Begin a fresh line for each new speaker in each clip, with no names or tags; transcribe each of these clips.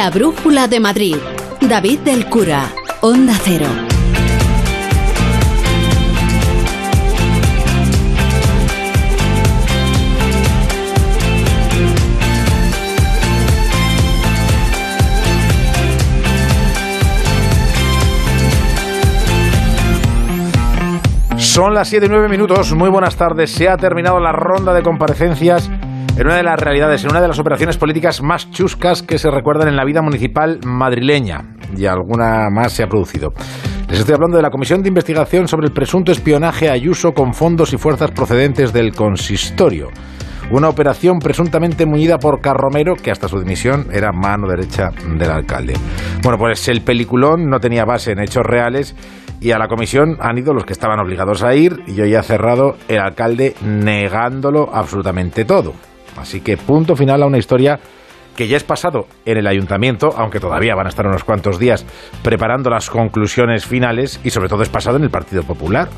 La Brújula de Madrid. David del Cura. Onda Cero.
Son las 7 y 9 minutos. Muy buenas tardes. Se ha terminado la ronda de comparecencias en una de las realidades, en una de las operaciones políticas más chuscas que se recuerdan en la vida municipal madrileña. Y alguna más se ha producido. Les estoy hablando de la Comisión de Investigación sobre el presunto espionaje a Ayuso con fondos y fuerzas procedentes del consistorio. Una operación presuntamente muñida por Carromero, que hasta su dimisión era mano derecha del alcalde. Bueno, pues el peliculón no tenía base en hechos reales y a la comisión han ido los que estaban obligados a ir y hoy ha cerrado el alcalde negándolo absolutamente todo. Así que punto final a una historia que ya es pasado en el ayuntamiento, aunque todavía van a estar unos cuantos días preparando las conclusiones finales y sobre todo es pasado en el Partido Popular.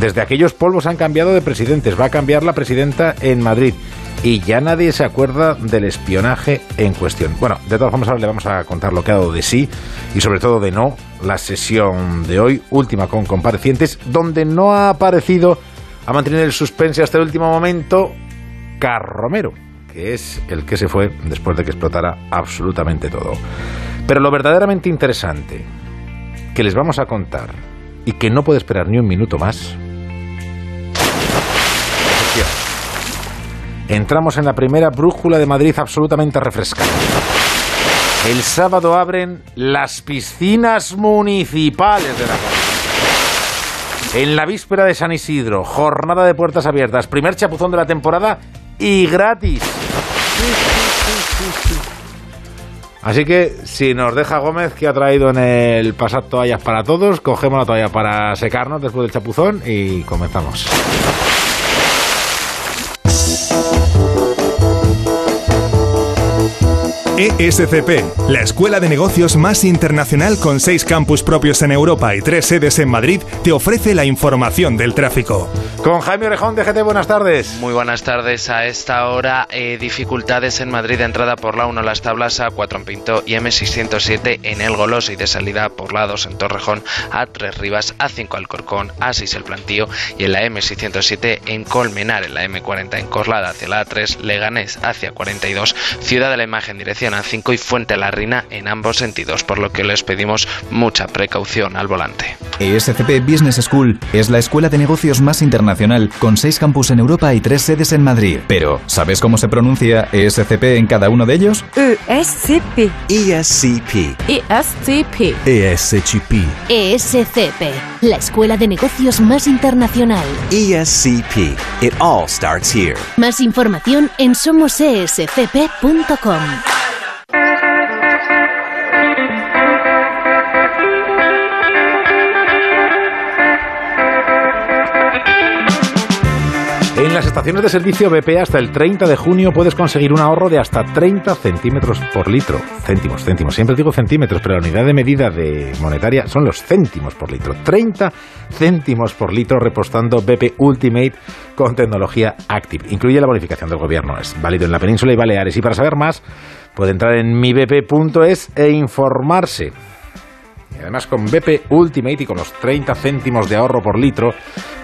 Desde aquellos polvos han cambiado de presidentes, va a cambiar la presidenta en Madrid y ya nadie se acuerda del espionaje en cuestión. Bueno, de todas formas ahora le vamos a contar lo que ha dado de sí y sobre todo de no la sesión de hoy, última con comparecientes, donde no ha aparecido a mantener el suspense hasta el último momento Carromero, que es el que se fue después de que explotara absolutamente todo. Pero lo verdaderamente interesante que les vamos a contar y que no puede esperar ni un minuto más entramos en la primera brújula de Madrid absolutamente refrescada. El sábado abren las piscinas municipales de la. En la víspera de San Isidro, jornada de puertas abiertas, primer chapuzón de la temporada y gratis. Así que si nos deja Gómez, que ha traído en el pasado toallas para todos, cogemos la toalla para secarnos después del chapuzón y comenzamos.
ESCP, la escuela de negocios más internacional con seis campus propios en Europa y tres sedes en Madrid, te ofrece la información del tráfico.
Con Jaime Orejón de GT, buenas tardes.
Muy buenas tardes. A esta hora, eh, dificultades en Madrid de entrada por la 1 Las Tablas a 4 en Pinto y M607 en El Golos y de salida por la 2 en Torrejón a 3 Rivas, a 5 Alcorcón, a 6 El Plantío y en la M607 en Colmenar, en la M40 en Corlada hacia la A3, Leganés hacia 42, Ciudad de la Imagen dirección a 5 y Fuente la Reina en ambos sentidos, por lo que les pedimos mucha precaución al volante.
ESCP Business School es la escuela de negocios más internacional con seis campus en Europa y tres sedes en Madrid. Pero, ¿sabes cómo se pronuncia ESCP en cada uno de ellos?
ESCP.
ESCP.
ESCP.
ESCP.
ESCP, la escuela de negocios más internacional.
ESCP. It all starts here.
Más información en somosescp.com.
En las estaciones de servicio BP hasta el 30 de junio puedes conseguir un ahorro de hasta 30 centímetros por litro. Céntimos, céntimos. Siempre digo centímetros, pero la unidad de medida de monetaria son los céntimos por litro. 30 céntimos por litro repostando BP Ultimate con tecnología Active. Incluye la bonificación del gobierno. Es válido en la península y Baleares. Y para saber más, puede entrar en mibp.es e informarse. Y además con BP Ultimate y con los 30 céntimos de ahorro por litro,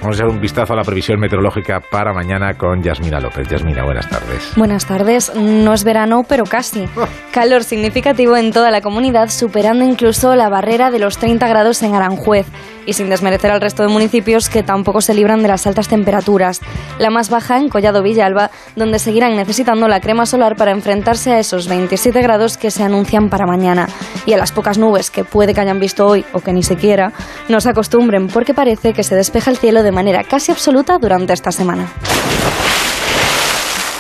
vamos a echar un vistazo a la previsión meteorológica para mañana con Yasmina López. Yasmina, buenas tardes.
Buenas tardes. No es verano, pero casi. Calor significativo en toda la comunidad, superando incluso la barrera de los 30 grados en Aranjuez y sin desmerecer al resto de municipios que tampoco se libran de las altas temperaturas. La más baja en Collado Villalba, donde seguirán necesitando la crema solar para enfrentarse a esos 27 grados que se anuncian para mañana. Y a las pocas nubes que puede que hayan visto hoy o que ni siquiera, no se acostumbren porque parece que se despeja el cielo de manera casi absoluta durante esta semana.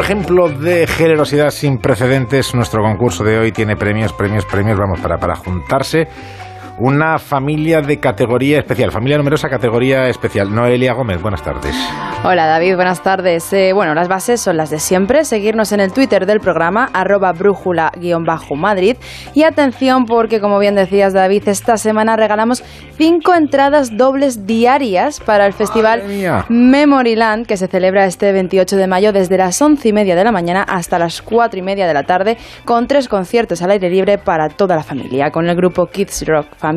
ejemplo de generosidad sin precedentes, nuestro concurso de hoy tiene premios, premios, premios, vamos, para, para juntarse una familia de categoría especial, familia numerosa categoría especial. Noelia Gómez, buenas tardes.
Hola David, buenas tardes. Eh, bueno, las bases son las de siempre, seguirnos en el Twitter del programa, arroba brújula-madrid. Y atención porque, como bien decías David, esta semana regalamos cinco entradas dobles diarias para el festival Memoryland, que se celebra este 28 de mayo desde las once y media de la mañana hasta las cuatro y media de la tarde, con tres conciertos al aire libre para toda la familia, con el grupo Kids Rock Family,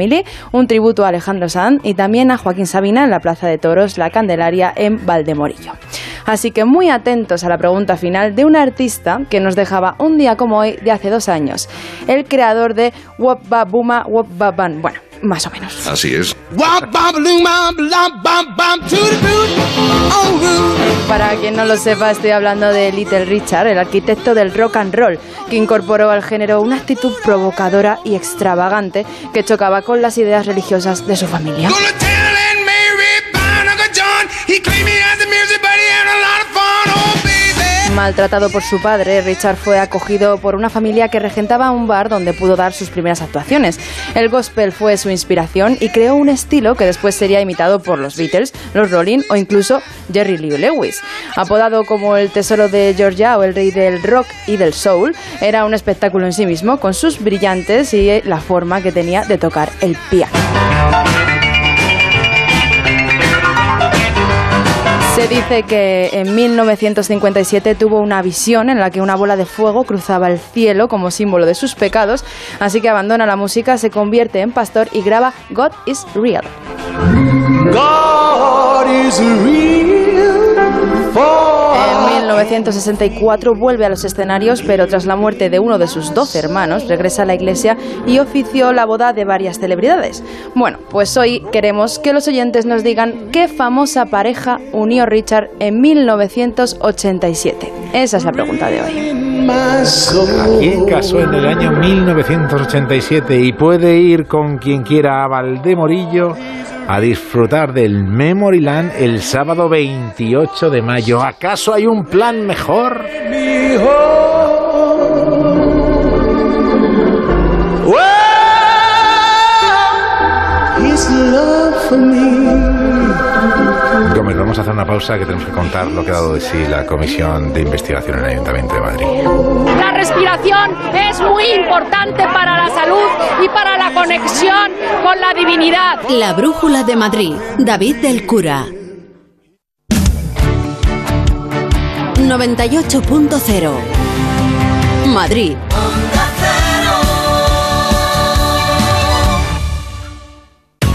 un tributo a Alejandro Sanz y también a Joaquín Sabina en la Plaza de Toros La Candelaria en Valdemorillo. Así que muy atentos a la pregunta final de un artista que nos dejaba un día como hoy de hace dos años, el creador de Wop Ba Buma Wop Ba Ban. Bueno, más o menos.
Así es.
Para quien no lo sepa, estoy hablando de Little Richard, el arquitecto del rock and roll, que incorporó al género una actitud provocadora y extravagante que chocaba con las ideas religiosas de su familia. Maltratado por su padre, Richard fue acogido por una familia que regentaba un bar donde pudo dar sus primeras actuaciones. El gospel fue su inspiración y creó un estilo que después sería imitado por los Beatles, los Rolling o incluso Jerry Lee Lewis. Apodado como el tesoro de Georgia o el rey del rock y del soul, era un espectáculo en sí mismo con sus brillantes y la forma que tenía de tocar el piano. Que en 1957 tuvo una visión en la que una bola de fuego cruzaba el cielo como símbolo de sus pecados, así que abandona la música, se convierte en pastor y graba God is Real. En 1964 vuelve a los escenarios, pero tras la muerte de uno de sus doce hermanos, regresa a la iglesia y ofició la boda de varias celebridades. Bueno, pues hoy queremos que los oyentes nos digan qué famosa pareja unió Richard en 1987. Esa es la pregunta de hoy.
¿A quién casó en el año 1987 y puede ir con quien quiera a Valdemorillo a disfrutar del Memoryland el sábado 28 de mayo? ¿Acaso hay un plan mejor? Vamos a hacer una pausa que tenemos que contar lo que ha dado de sí la Comisión de Investigación en el Ayuntamiento de Madrid.
La respiración es muy importante para la salud y para la conexión con la divinidad.
La Brújula de Madrid, David del Cura. 98.0 Madrid.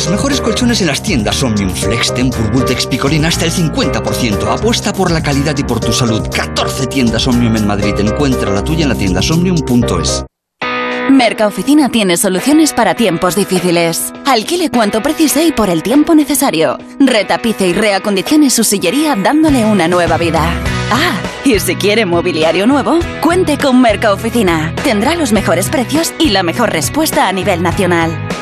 Los mejores colchones en las tiendas Omnium Flex, Tempur, Bultex, Picolín hasta el 50%. Apuesta por la calidad y por tu salud. 14 tiendas Omnium en Madrid. Encuentra la tuya en la tienda somnium.es.
Mercaoficina tiene soluciones para tiempos difíciles. Alquile cuanto precise y por el tiempo necesario. Retapice y reacondicione su sillería dándole una nueva vida. Ah, y si quiere mobiliario nuevo, cuente con Mercaoficina. Tendrá los mejores precios y la mejor respuesta a nivel nacional.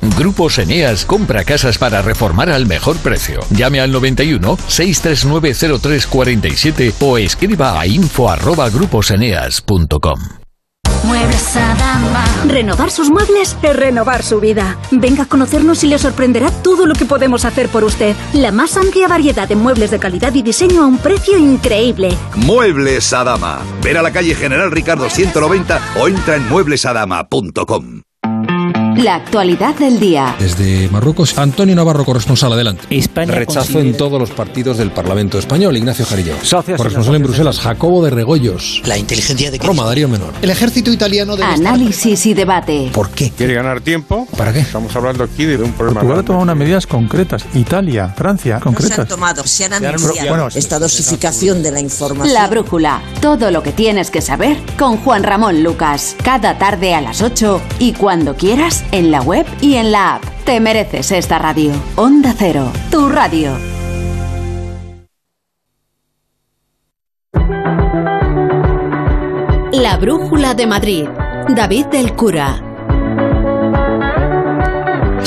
Grupos Eneas compra casas para reformar al mejor precio. Llame al 91 639 0347 o escriba a info arroba gruposeneas.com.
Muebles Adama.
Renovar sus muebles es renovar su vida. Venga a conocernos y le sorprenderá todo lo que podemos hacer por usted. La más amplia variedad de muebles de calidad y diseño a un precio increíble.
Muebles Adama. Ver a la calle General Ricardo 190 o entra en mueblesadama.com.
La actualidad del día.
Desde Marruecos, Antonio Navarro, corresponsal, adelante.
Rechazo en todos los partidos del Parlamento español. Ignacio Jarillo.
Corresponsal en Bruselas, Jacobo de Regoyos.
La inteligencia de
Roma, Darío Menor.
El ejército italiano de
Análisis y debate.
¿Por qué?
¿Quiere ganar tiempo?
¿Para qué?
Estamos hablando aquí de un problema.
Portugal ha tomado unas medidas concretas. Italia, Francia, concretas.
se han tomado, se han anunciado esta dosificación de la información.
La brújula. Todo lo que tienes que saber con Juan Ramón Lucas. Cada tarde a las 8 y cuando quieras en la web y en la app. Te mereces esta radio. Onda Cero, tu radio.
La Brújula de Madrid. David del Cura.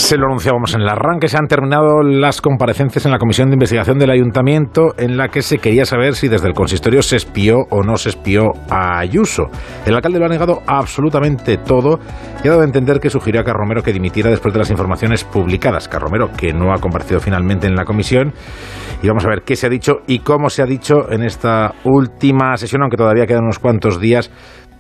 Se lo anunciábamos en el arranque, se han terminado las comparecencias en la comisión de investigación del ayuntamiento en la que se quería saber si desde el consistorio se espió o no se espió a Ayuso. El alcalde lo ha negado absolutamente todo y ha dado a entender que sugirió a Carromero que dimitiera después de las informaciones publicadas. Carromero, que no ha comparecido finalmente en la comisión. Y vamos a ver qué se ha dicho y cómo se ha dicho en esta última sesión, aunque todavía quedan unos cuantos días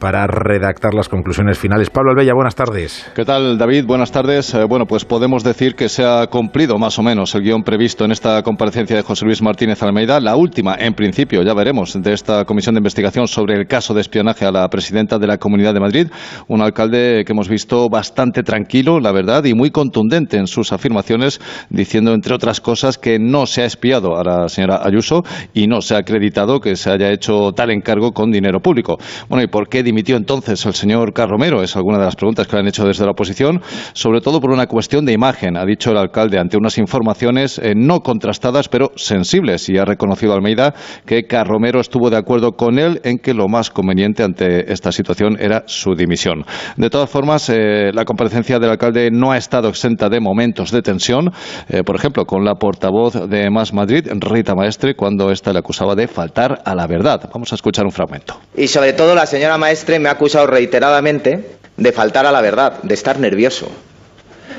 para redactar las conclusiones finales. Pablo Albella, buenas tardes.
¿Qué tal, David? Buenas tardes. Eh, bueno, pues podemos decir que se ha cumplido más o menos el guion previsto en esta comparecencia de José Luis Martínez Almeida, la última, en principio, ya veremos, de esta comisión de investigación sobre el caso de espionaje a la presidenta de la Comunidad de Madrid, un alcalde que hemos visto bastante tranquilo, la verdad, y muy contundente en sus afirmaciones, diciendo, entre otras cosas, que no se ha espiado a la señora Ayuso y no se ha acreditado que se haya hecho tal encargo con dinero público. Bueno, ¿y por qué dimitió entonces el señor Carromero? Es alguna de las preguntas que le han hecho desde la oposición, sobre todo por una cuestión de imagen, ha dicho el alcalde, ante unas informaciones eh, no contrastadas, pero sensibles, y ha reconocido Almeida que Carromero estuvo de acuerdo con él en que lo más conveniente ante esta situación era su dimisión. De todas formas, eh, la comparecencia del alcalde no ha estado exenta de momentos de tensión, eh, por ejemplo, con la portavoz de Más Madrid, Rita Maestre, cuando ésta le acusaba de faltar a la verdad. Vamos a escuchar un fragmento.
Y sobre todo la señora Maestre me ha acusado reiteradamente de faltar a la verdad, de estar nervioso.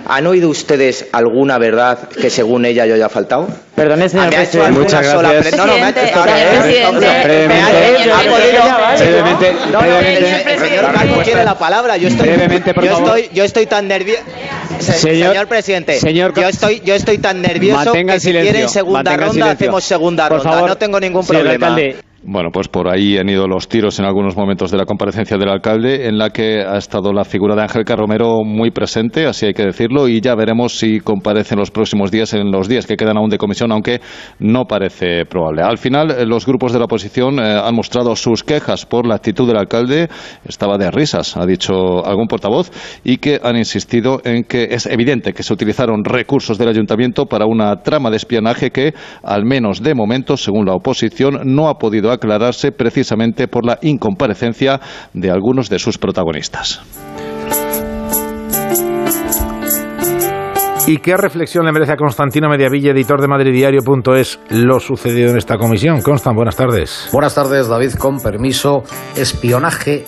¿Han oído ustedes alguna verdad que según ella yo haya faltado?
Perdone, señor
¿Me ha hecho
presidente. Muchas gracias.
pre- No, no, me ha hecho-
Presidente,
me ha-
brevemente. Brevemente,
No, no,
brevemente.
el señor
La
Calvo
respuesta.
quiere la palabra. Yo estoy,
Brevemente, por
yo estoy, yo estoy tan nervioso.
Señor-
Señor, presidente,
señor-
yo estoy, yo estoy tan nervioso que si
silencio,
quieren segunda ronda
silencio.
hacemos segunda
Por
ronda.
favor,
no tengo ningún
señor
problema.
Bueno, pues por ahí han ido los tiros en algunos momentos de la comparecencia del alcalde, en la que ha estado la figura de Ángel Carromero muy presente, así hay que decirlo, y ya veremos si comparece en los próximos días, en los días que quedan aún de comisión, aunque no parece probable. Al final, eh, los grupos de la oposición eh, han mostrado sus quejas por la actitud del alcalde, estaba de risas, ha dicho algún portavoz, y que han insistido en que es evidente que se utilizaron recursos del ayuntamiento para una trama de espionaje que, al menos de momento, según la oposición, no ha podido aclararse precisamente por la incomparecencia de algunos de sus protagonistas.
¿Y qué reflexión le merece a Constantino Mediavilla, editor de madridiario.es, lo sucedido en esta comisión? Constan, buenas tardes.
Buenas tardes, David. Con permiso, espionaje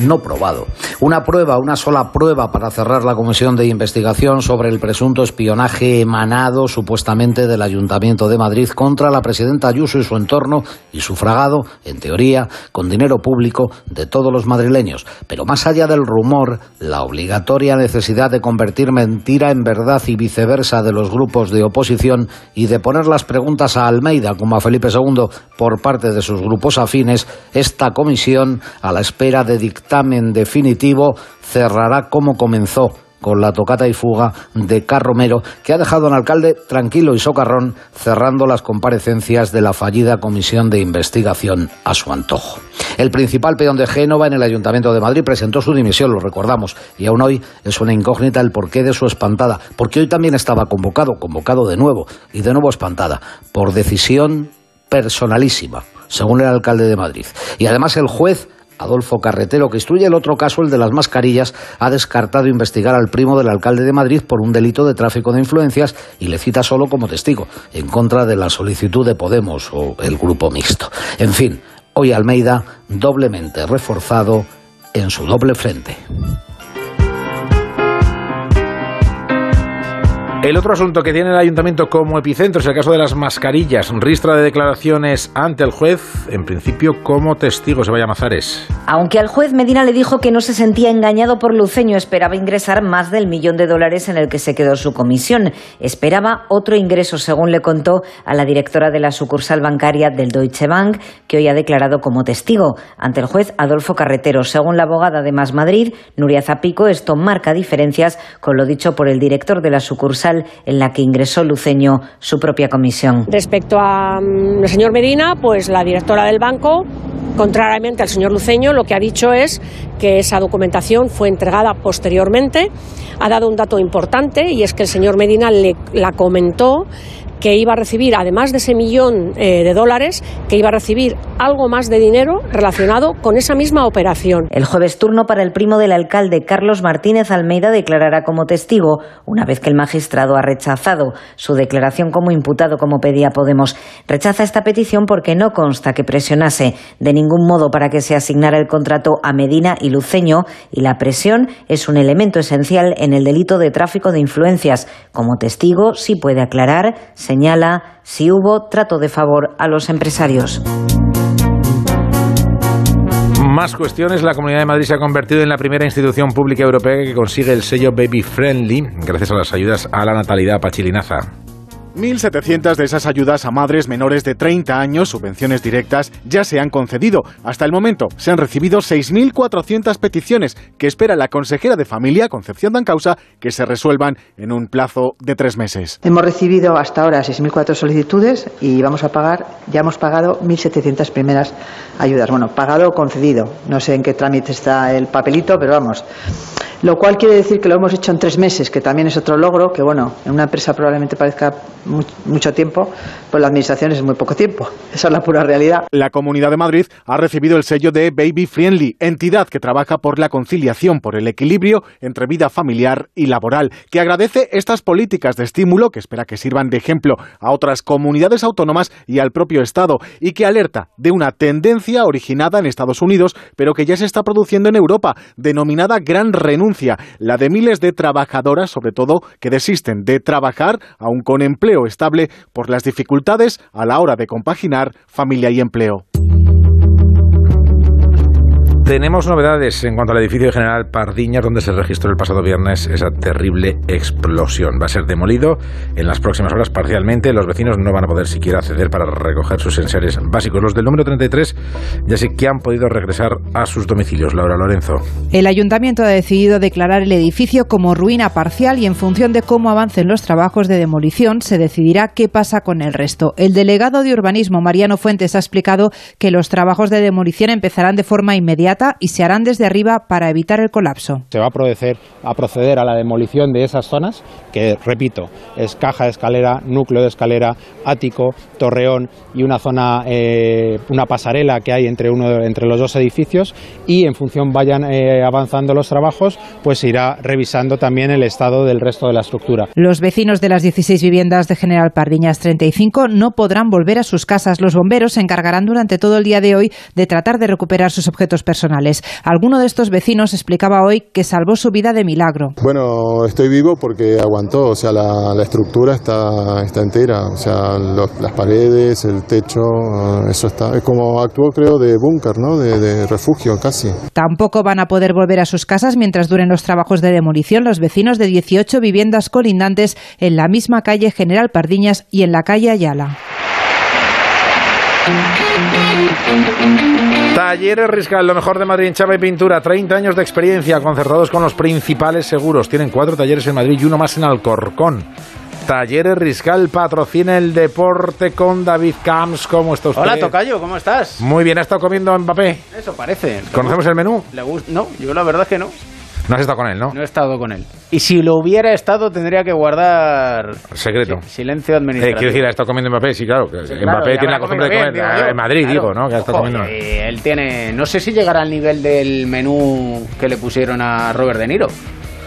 no probado. Una prueba, una sola prueba para cerrar la comisión de investigación sobre el presunto espionaje emanado supuestamente del Ayuntamiento de Madrid contra la presidenta Ayuso y su entorno y sufragado, en teoría, con dinero público de todos los madrileños. Pero más allá del rumor, la obligatoria necesidad de convertir mentira en verdad y viceversa de los grupos de oposición y de poner las preguntas a Almeida como a Felipe II por parte de sus grupos afines, esta comisión, a la espera de dictamen definitivo, cerrará como comenzó con la tocata y fuga de Carromero, que ha dejado al alcalde tranquilo y socarrón, cerrando las comparecencias de la fallida comisión de investigación a su antojo. El principal peón de Génova en el Ayuntamiento de Madrid presentó su dimisión, lo recordamos, y aún hoy es una incógnita el porqué de su espantada, porque hoy también estaba convocado, convocado de nuevo, y de nuevo espantada, por decisión personalísima, según el alcalde de Madrid. Y además el juez Adolfo Carretero, que instruye el otro caso, el de las mascarillas, ha descartado investigar al primo del alcalde de Madrid por un delito de tráfico de influencias y le cita solo como testigo, en contra de la solicitud de Podemos o el grupo mixto. En fin, hoy Almeida, doblemente reforzado en su doble frente.
El otro asunto que tiene el ayuntamiento como epicentro es el caso de las mascarillas. Ristra de declaraciones ante el juez, en principio como testigo, se vaya a Mazares.
Aunque al juez Medina le dijo que no se sentía engañado por Luceño, esperaba ingresar más del millón de dólares en el que se quedó su comisión. Esperaba otro ingreso, según le contó a la directora de la sucursal bancaria del Deutsche Bank, que hoy ha declarado como testigo ante el juez Adolfo Carretero. Según la abogada de Más Madrid, Nuria Zapico, esto marca diferencias con lo dicho por el director de la sucursal en la que ingresó Luceño su propia comisión.
Respecto al mm, señor Medina, pues la directora del banco Contrariamente al señor Luceño, lo que ha dicho es que esa documentación fue entregada posteriormente. Ha dado un dato importante y es que el señor Medina le, la comentó que iba a recibir, además de ese millón eh, de dólares, que iba a recibir algo más de dinero relacionado con esa misma operación.
El jueves turno para el primo del alcalde, Carlos Martínez Almeida, declarará como testigo, una vez que el magistrado ha rechazado su declaración como imputado, como pedía Podemos. Rechaza esta petición porque no consta que presionase de ningún modo para que se asignara el contrato a Medina y Luceño, y la presión es un elemento esencial en el delito de tráfico de influencias. Como testigo, sí puede aclarar, señala si hubo trato de favor a los empresarios.
Más cuestiones. La Comunidad de Madrid se ha convertido en la primera institución pública europea que consigue el sello Baby Friendly gracias a las ayudas a la natalidad pachilinaza.
1.700 de esas ayudas a madres menores de 30 años, subvenciones directas, ya se han concedido. Hasta el momento se han recibido 6.400 peticiones que espera la consejera de Familia, Concepción Dancausa, que se resuelvan en un plazo de tres meses.
Hemos recibido hasta ahora 6.400 solicitudes y vamos a pagar, ya hemos pagado 1.700 primeras ayudas. Bueno, pagado o concedido. No sé en qué trámite está el papelito, pero vamos. Lo cual quiere decir que lo hemos hecho en tres meses, que también es otro logro, que bueno, en una empresa probablemente parezca mucho tiempo, pues la administración es muy poco tiempo. Esa es la pura realidad.
La Comunidad de Madrid ha recibido el sello de Baby Friendly, entidad que trabaja por la conciliación, por el equilibrio entre vida familiar y laboral, que agradece estas políticas de estímulo que espera que sirvan de ejemplo a otras comunidades autónomas y al propio Estado, y que alerta de una tendencia originada en Estados Unidos, pero que ya se está produciendo en Europa, denominada gran renuncia la de miles de trabajadoras, sobre todo, que desisten de trabajar aún con empleo estable por las dificultades a la hora de compaginar familia y empleo.
Tenemos novedades en cuanto al edificio general Pardiñas, donde se registró el pasado viernes esa terrible explosión. Va a ser demolido en las próximas horas parcialmente. Los vecinos no van a poder siquiera acceder para recoger sus enseres básicos. Los del número 33 ya sé que han podido regresar a sus domicilios. Laura Lorenzo.
El ayuntamiento ha decidido declarar el edificio como ruina parcial y en función de cómo avancen los trabajos de demolición se decidirá qué pasa con el resto. El delegado de urbanismo, Mariano Fuentes, ha explicado que los trabajos de demolición empezarán de forma inmediata y se harán desde arriba para evitar el colapso.
Se va a proceder, a proceder a la demolición de esas zonas, que repito, es caja de escalera, núcleo de escalera, ático, torreón y una zona, eh, una pasarela que hay entre, uno, entre los dos edificios y en función vayan eh, avanzando los trabajos, pues se irá revisando también el estado del resto de la estructura.
Los vecinos de las 16 viviendas de General Pardiñas 35 no podrán volver a sus casas. Los bomberos se encargarán durante todo el día de hoy de tratar de recuperar sus objetos personales Alguno de estos vecinos explicaba hoy que salvó su vida de milagro.
Bueno, estoy vivo porque aguantó, o sea, la, estructura está, está entera, o sea, las paredes, el techo, eh, eso está, es como actuó creo de búnker, ¿no? De, de refugio casi.
Tampoco van a poder volver a sus casas mientras duren los trabajos de demolición los vecinos de 18 viviendas colindantes en la misma calle General Pardiñas y en la calle Ayala.
Talleres Riscal, lo mejor de Madrid en chapa y pintura. 30 años de experiencia concertados con los principales seguros. Tienen cuatro talleres en Madrid y uno más en Alcorcón. Talleres Riscal patrocina el deporte con David Camps. ¿Cómo está usted?
Hola, Tocayo, ¿cómo estás?
Muy bien, ¿ha estado comiendo Mbappé?
Eso parece.
¿Conocemos el menú?
¿Le gusta? No, yo la verdad es que no.
No has estado con él, ¿no?
No he estado con él. Y si lo hubiera estado, tendría que guardar.
Secreto.
silencio administrativo.
Eh, quiero decir, ha estado comiendo Mbappé, sí, claro. Mbappé tiene la costumbre de comer. en Madrid, digo, ¿no? Que ha estado comiendo.
Eh, él tiene. No sé si llegará al nivel del menú que le pusieron a Robert De Niro.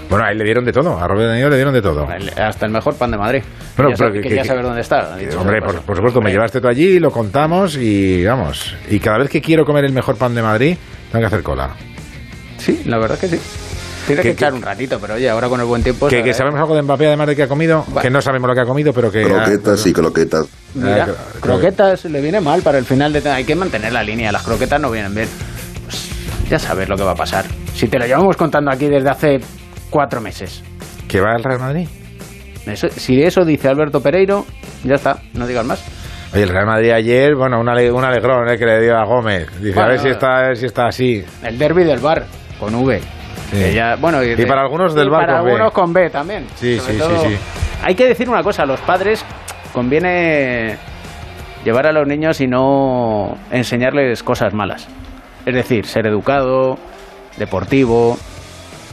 Bueno, a él le dieron de todo, a Robert De Niro le dieron de todo.
Hasta el mejor pan de Madrid. Bueno, que, pero, quería saber dónde está.
Hombre, por, por, supuesto, me llevaste tú allí, lo contamos y vamos. Y cada vez que quiero comer el mejor pan de Madrid, tengo que hacer cola.
Sí, la verdad que sí. Tiene que,
Que-
echar
que-
un ratito, pero oye, ahora con el buen tiempo...
que,
agradece.
sabemos algo de Mbappé además de que ha comido, que no sabemos lo que ha comido, pero que...
Croquetas y croquetas.
Mira,
Ah, cro-
croquetas le viene mal para el final de... Hay que mantener la línea, las croquetas no vienen bien. Pues, ya sabes lo que va a pasar. Si te lo llevamos contando aquí desde hace cuatro meses.
¿Que va al Real Madrid?
Eso- si eso dice Alberto Pereiro, ya está, no digas más.
Oye, el Real Madrid ayer, bueno, un, ale- un alegrón eh, que le dio a Gómez. Dice, a ver si está, a ver si está así.
El derby del bar, con V.
Sí.
Que ya- bueno,
Y para algunos del
y
VAR
para
con B.
algunos con B también.
Sí,
Sobre
sí,
todo-
sí, sí.
Hay que decir una cosa, a los padres conviene llevar a los niños y no enseñarles cosas malas. Es decir, ser educado, deportivo.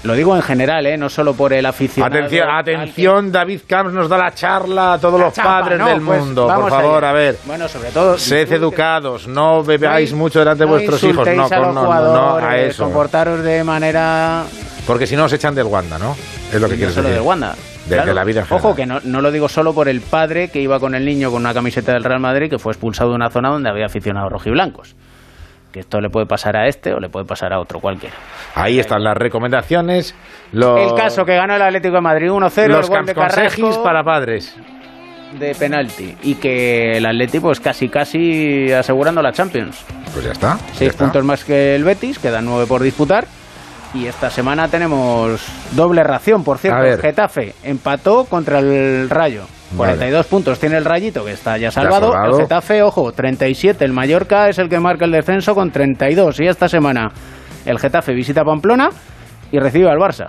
Lo digo en general, ¿eh? no solo por el aficionado.
Atención,
que-
atención, David Camps nos da la charla a todos los
chapa,
padres
no,
del
pues,
mundo. Por favor,
allá.
a ver.
Bueno, sobre todo.
Sed educados, no bebáis
No
mucho delante de vuestros hijos. No,
a los
no, no, no, a eso.
Comportaros de manera
Porque si no os echan del Wanda, ¿no? Es lo que quieres
solo
decir.
del Wanda.
De,
Claro.
de la vida.
Ojo, que no, no lo digo solo por el padre que iba con el niño con una camiseta del Real Madrid que fue expulsado de una zona donde había aficionados rojiblancos. Que esto le puede pasar a este o le puede pasar a otro cualquiera.
Ahí están las recomendaciones. Los,
El caso que ganó el Atlético de Madrid 1-0, el
los
gol de
consejis
Carrasco
para padres.
de penalti. Y que el Atlético pues casi casi asegurando la Champions.
Pues ya está. ya
Seis
está.
puntos más que el Betis, quedan nueve por disputar. Y esta semana tenemos doble ración, por cierto. El Getafe empató contra el Rayo.
Vale.
42 puntos tiene el Rayito, que está ya salvado. El Getafe, ojo, 37. El Mallorca es el que marca el descenso con 32. Y esta semana el Getafe visita Pamplona y recibe al Barça.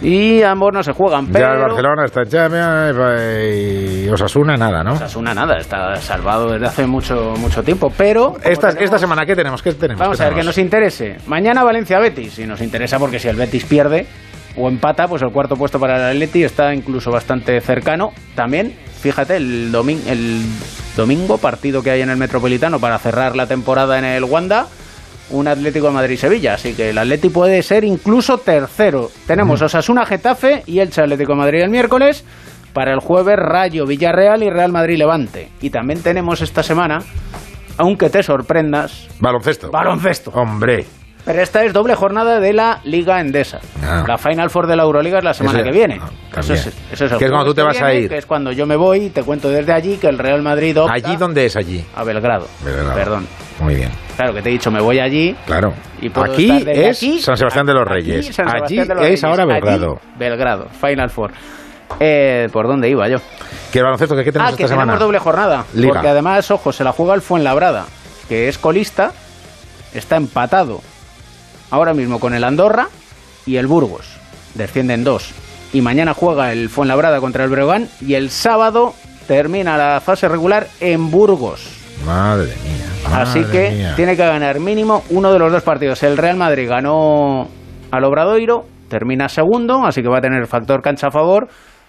Y ambos no se juegan, pero...
Ya el Barcelona está en Champions y Osasuna nada, ¿no?
Osasuna nada, está salvado desde hace mucho mucho tiempo, pero...
Esta,
tenemos-
esta semana, ¿qué tenemos? ¿Qué tenemos?
Vamos
¿Qué
a ver, que
tenemos?
nos interese. Mañana Valencia-Betis, y nos interesa porque si el Betis pierde o empata, pues el cuarto puesto para el Atleti está incluso bastante cercano. También, fíjate, el, domin- el domingo, partido que hay en el Metropolitano para cerrar la temporada en el Wanda, un Atlético de Madrid-Sevilla. Así que el Atleti puede ser incluso tercero. Tenemos Osasuna-Getafe y el Atlético de Madrid el miércoles. Para el jueves, Rayo, Villarreal y Real Madrid-Levante. Y también tenemos esta semana, aunque te sorprendas,
Baloncesto.
Baloncesto.
Hombre.
Pero esta es doble jornada de la Liga Endesa.
Ah.
La Final Four de la Euroliga es la semana
Ese-
que viene.
ah,
eso, es, eso es el
Que es cuando tú te
que
vas a ir.
Que es cuando yo me voy y te cuento desde allí que el Real Madrid opta
¿Allí dónde es allí?
a Belgrado.
Belgrado.
Perdón.
Muy bien.
Claro que te he dicho, me voy allí.
Claro.
Y
Aquí es
aquí
San Sebastián de los
aquí,
Reyes.
San
Allí
Sebastián de los
es
Reyes.
ahora
Allí,
Belgrado.
Belgrado, Final Four. Eh, ¿Por dónde iba yo?
¿Qué baloncesto? ¿Qué, tenemos
Ah, que
esta semana?
tenemos doble jornada.
Liga.
Porque además, ojo, se la juega el Fuenlabrada, que es colista, está empatado ahora mismo con el Andorra y el Burgos. Descienden dos. Y mañana juega el Fuenlabrada contra el Breogán y el sábado termina la fase regular en Burgos.
Madre mía.
Así que
mía.
tiene que ganar mínimo uno de los dos partidos. El Real Madrid ganó al Obradoiro, termina segundo, así que va a tener factor cancha a favor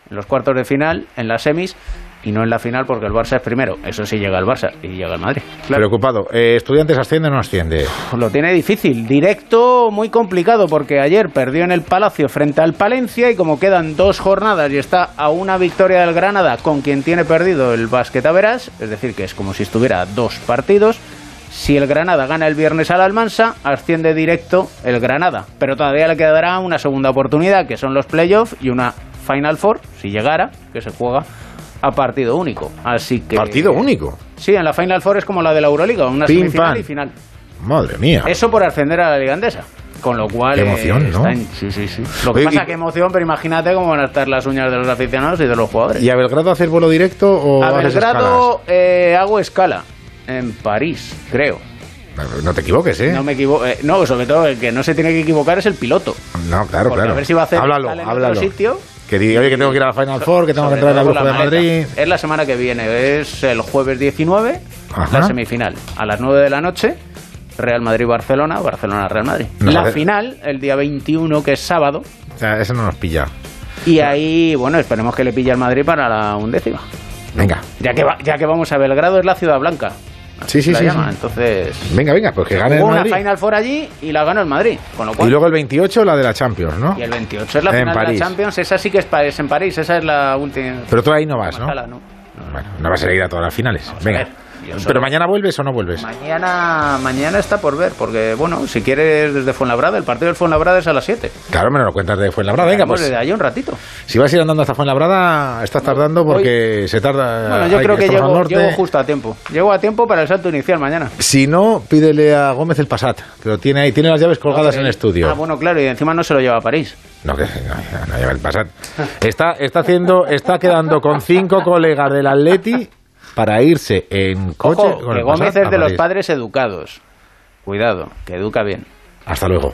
en los cuartos de final, en las semis y no en la final porque el Barça es primero. Eso sí llega el Barça y llega el Madrid. Claro.
Preocupado. Eh, ¿Estudiantes asciende o no asciende?
Lo tiene difícil, directo muy complicado porque ayer perdió en el Palacio frente al Palencia y como quedan dos jornadas y está a una victoria del Granada con quien tiene perdido el Basket Averas, es decir que es como si estuviera a dos partidos, si el Granada gana el viernes al Almansa, asciende directo el Granada, pero todavía le quedará una segunda oportunidad que son los playoffs y una Final Four, si llegara, que se juega a partido único. Así que
¿Partido único?
Sí, en la Final Four es como la de la Euroliga, una
Pim,
semifinal y final.
Madre mía.
Eso por ascender a la Liga Andesa. Con lo cual.
Qué
eh,
emoción, ¿no?
está en- Sí, sí, sí. Lo que
Oye,
pasa
y-
que emoción, pero imagínate cómo van a estar las uñas de los aficionados y de los jugadores.
¿Y a Belgrado hacer vuelo directo o
a Belgrado eh, hago escala. En París, creo.
No te equivoques, ¿eh?
No me equivoco. eh, no, sobre todo el que no se tiene que equivocar es el piloto.
No, claro,
Porque
claro.
a ver si va a hacer
háblalo,
en
háblalo.
otro sitio.
Que diga, oye, que tengo que ir a la Final Four, que tengo que entrar en la Bruja de Madrid.
Es la semana que viene, es el jueves 19,
Ajá.
la semifinal. A las 9 de la noche, Real Madrid-Barcelona, Barcelona-Real Madrid.
No,
la
joder.
final, el día 21, que es sábado.
O sea, eso no nos pilla.
Y ahí, bueno, esperemos que le pille al Madrid para la undécima.
Venga.
Ya que, va- ya que vamos a Belgrado, es la ciudad blanca.
Sí, sí,
la
sí, sí.
Entonces,
Venga, venga, pues que gane el
jugó una
Madrid.
Final Four allí y la ganó el Madrid. Con lo cual,
Y luego el 28 la de la Champions, ¿no?
y el 28 es la
En
final de
París.
la Champions. Esa sí que es, pa- es en París, esa es la última.
Pero tú ahí no vas, ¿no?
Ojalá, ¿no?
Bueno, no vas a ir a todas las finales.
Vamos a
Venga.
Yo
¿Pero mañana vuelves o no vuelves?
Mañana, mañana está por ver, porque bueno, si quieres desde Fuenlabrada, el partido del Fuenlabrada es a las 7.
Claro, me lo cuentas de Fuenlabrada. Venga, pues
ahí un ratito.
si vas a ir andando hasta Fuenlabrada, estás tardando porque se tarda.
Bueno, yo
hay
creo que llego justo a tiempo. Llego a tiempo para el salto inicial mañana.
Si no, pídele a Gómez el Passat, que lo tiene ahí, tiene las llaves colgadas en el estudio.
Ah, bueno, claro, y encima no se lo lleva a París.
No, que no, no lleva el Passat. Está, está haciendo, está quedando con cinco colegas del Atleti para irse en coche
Ojo,
con
que
el
Gómez es de los padres educados. Cuidado, que educa bien.
Hasta luego.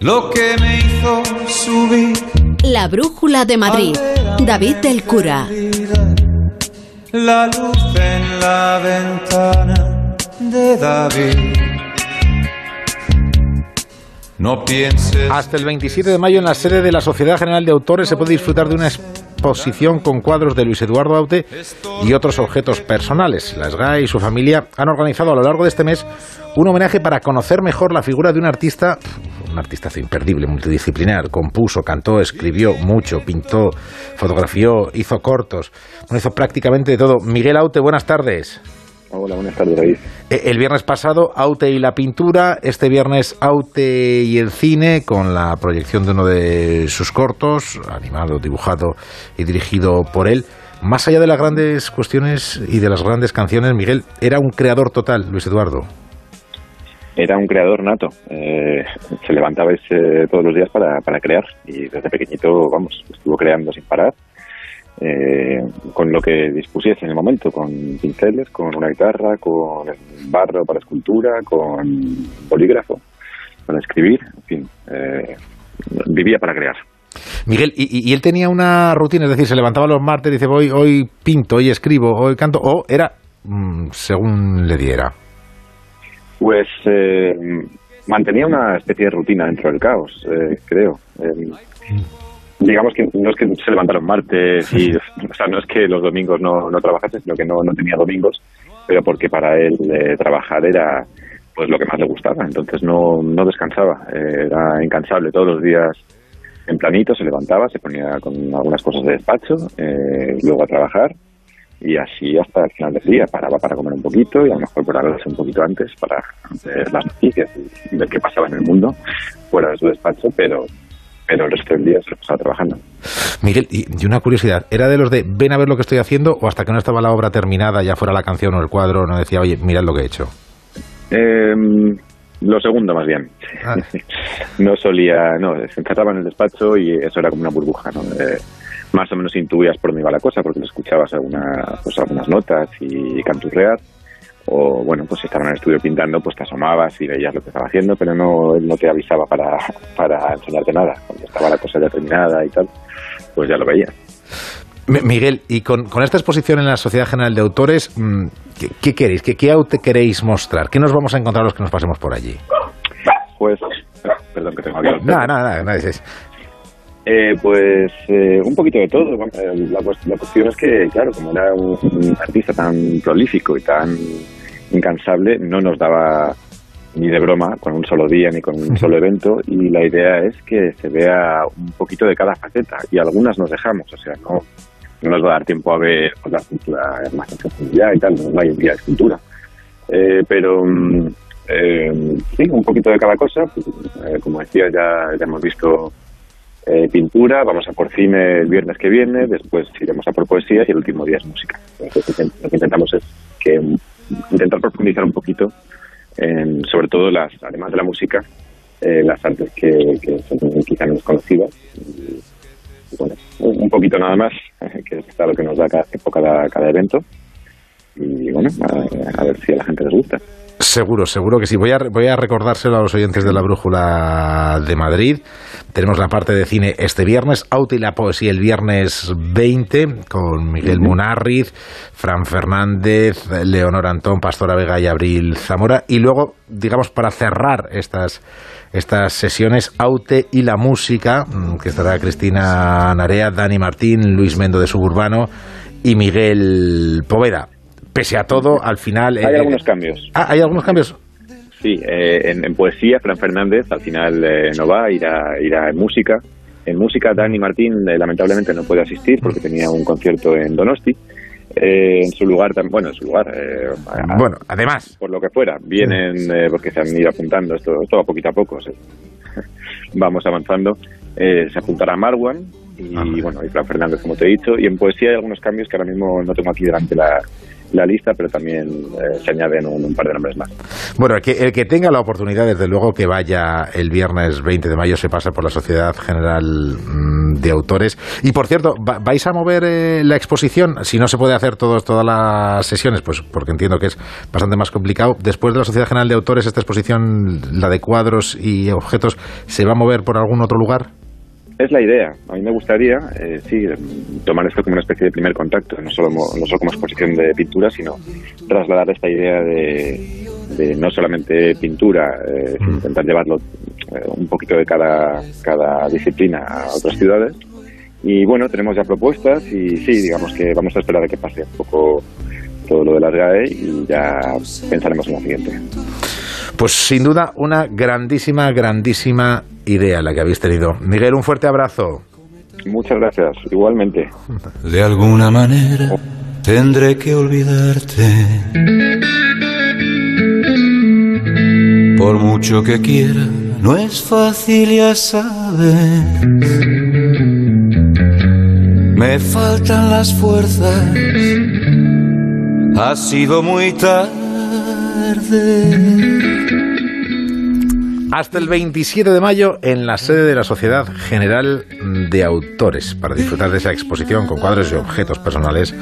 lo que me hizo subir.
La Brújula de Madrid. David del Cura.
La luz en la ventana de David. No pienses.
Hasta el 27 de mayo en la sede de la Sociedad General de Autores se puede disfrutar de una exposición con cuadros de Luis Eduardo Aute y otros objetos personales. La SGAE y su familia han organizado a lo largo de este mes un homenaje para conocer mejor la figura de un artista, un artistazo imperdible, multidisciplinar. Compuso, cantó, escribió mucho, pintó, fotografió, hizo cortos, bueno, hizo prácticamente de todo. Miguel Aute, buenas tardes.
Hola, buenas tardes, David.
Eh, El viernes pasado, Aute y la pintura. Este viernes, Aute y el cine, con la proyección de uno de sus cortos, animado, dibujado y dirigido por él. Más allá de las grandes cuestiones y de las grandes canciones, Miguel, era un creador total, Luis Eduardo.
Era un creador nato. Eh, se levantaba ese- todos los días para, para crear y desde pequeñito, vamos, estuvo creando sin parar. eh, con lo que dispusiese en el momento, con pinceles, con una guitarra, con barro para escultura, con bolígrafo para escribir, en fin, eh, vivía para crear.
Miguel, y, y- y él tenía una rutina, es decir, se levantaba los martes, dice, hoy, hoy pinto, hoy escribo, hoy canto, o era mm, según le diera.
Pues eh, mantenía una especie de rutina dentro del caos, eh, creo. Eh, digamos que no es que se levantaron martes y, o sea, no es que los domingos no, no trabajase, sino que no, no tenía domingos, pero porque para él eh, trabajar era pues lo que más le gustaba, entonces no, no descansaba, eh, era incansable todos los días tempranito, se levantaba, se ponía con algunas cosas de despacho, eh, luego a trabajar y así hasta el final del día. Paraba para comer un poquito y a lo mejor por arreglarse un poquito antes para ver las noticias y ver qué pasaba en el mundo fuera de su despacho, pero, pero el resto del día se lo pasaba trabajando.
Miguel, y, una curiosidad, ¿era de los de ven a ver lo que estoy haciendo o hasta que no estaba la obra terminada, ya fuera la canción o el cuadro, no decía, oye, mirad lo que he hecho?
Eh, lo segundo, más bien. no solía, no, se encerraba en el despacho y eso era como una burbuja, ¿no? Eh, más o menos intuías por dónde iba la cosa porque le escuchabas alguna, pues, algunas notas y canturrear. O bueno, pues si estaba en el estudio pintando, pues te asomabas y veías lo que estaba haciendo, pero no, él no te avisaba para, para enseñarte nada. Cuando estaba la cosa ya terminada y tal, pues ya lo veías.
Miguel, y con, con esta exposición en la Sociedad General de Autores, mm, ¿qué, qué queréis? ¿Qué, ¿Qué aute queréis mostrar? ¿Qué nos vamos a encontrar los que nos pasemos por allí?
Pues, perdón que tengo aquí
Nada, nada, nada,
Eh, pues eh, un poquito de todo. Eh, La, cuest- la cuestión es que, claro, como era un, un artista tan prolífico y tan incansable, no nos daba ni de broma con un solo día ni con un solo evento y la idea es que se vea un poquito de cada faceta y algunas nos dejamos, o sea, no, no nos va a dar tiempo a ver la escultura más en profundidad y tal, no hay un día de escultura. Eh, pero mm, eh, sí, un poquito de cada cosa, pues, eh, como decía, ya, ya hemos visto eh, pintura, vamos a por cine el viernes que viene, después iremos a por poesía y el último día es música. Entonces, lo que intentamos es que intentar profundizar un poquito en, sobre todo las, además de la música, eh, las artes que, que son quizá menos conocidas. Bueno, un poquito nada más, que es lo que nos da cada, cada, cada evento. Y bueno, a ver si a la gente les gusta.
Seguro, seguro que sí. Voy a, voy a recordárselo a los oyentes de la Brújula de Madrid. tenemos la parte de cine este viernes, Auto y la poesía el viernes 20, con Miguel Munarriz, Fran Fernández, Leonor Antón, Pastora Vega y Abril Zamora. Y luego, digamos, para cerrar estas estas sesiones Aute y la música, mm, que estará Cristina Narea, Dani Martín, Luis Mendo de Suburbano y Miguel Poveda. Pese a todo, al final...
Hay
eh,
algunos cambios.
Ah, hay algunos cambios.
Sí, eh, en, en poesía, Fran Fernández al final eh, no va, irá, irá en música. En música, Dani Martín eh, lamentablemente no puede asistir porque tenía un concierto en Donosti. Eh, en su lugar, bueno, en su lugar, eh, a-
Bueno, además.
por lo que fuera, vienen eh, porque se han ido apuntando, esto, esto va poquito a poco, se- vamos avanzando. Eh, se apuntará Marwan y bueno, y Fran Fernández, como te he dicho, y en poesía hay algunos cambios que ahora mismo no tengo aquí delante la, la lista, pero también eh, se añaden un, un par de nombres más.
Bueno, el que, el que tenga la oportunidad, desde luego, que vaya el viernes 20 de mayo, se pasa por la Sociedad General mm, de Autores. Y, por cierto, ¿va- ¿vais a mover eh, la exposición? Si no se puede hacer todos, todas las sesiones, pues porque entiendo que es bastante más complicado. Después de la Sociedad General de Autores, esta exposición, la de cuadros y objetos, ¿se va a mover por algún otro lugar?
Es la idea. A mí me gustaría, eh, sí, tomar esto como una especie de primer contacto, no solo, no solo como exposición de pintura, sino trasladar esta idea de, de no solamente pintura, eh, intentar llevarlo eh, un poquito de cada, cada disciplina a otras ciudades. Y bueno, tenemos ya propuestas y sí, digamos que vamos a esperar a que pase un poco todo lo de la RAE y ya pensaremos en la siguiente.
Pues sin duda una grandísima, grandísima idea la que habéis tenido. Miguel, un fuerte abrazo.
Muchas gracias, igualmente.
De alguna manera tendré que olvidarte. Por mucho que quiera, no es fácil, ya sabes. Me faltan las fuerzas. Ha sido muy tarde.
Hasta el 27 de mayo en la sede de la Sociedad General de Autores para disfrutar de esa exposición con cuadros y objetos personales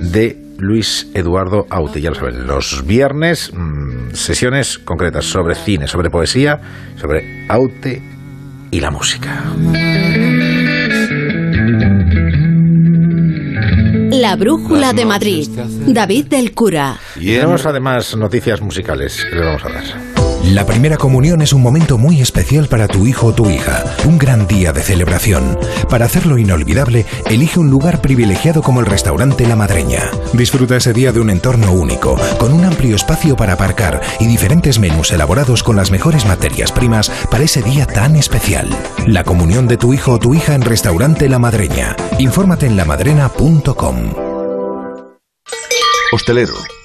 de Luis Eduardo Aute. Ya lo saben, los viernes mm, sesiones concretas sobre cine, sobre poesía, sobre Aute y la música.
La Brújula de Madrid. David del Cura.
Y tenemos además noticias musicales que les vamos a dar.
La primera comunión es un momento muy especial para tu hijo o tu hija, un gran día de celebración. Para hacerlo inolvidable, elige un lugar privilegiado como el restaurante La Madreña. Disfruta ese día de un entorno único, con un amplio espacio para aparcar y diferentes menús elaborados con las mejores materias primas para ese día tan especial. La comunión de tu hijo o tu hija en restaurante La Madreña. Infórmate en lamadrena.com.
Hostelero,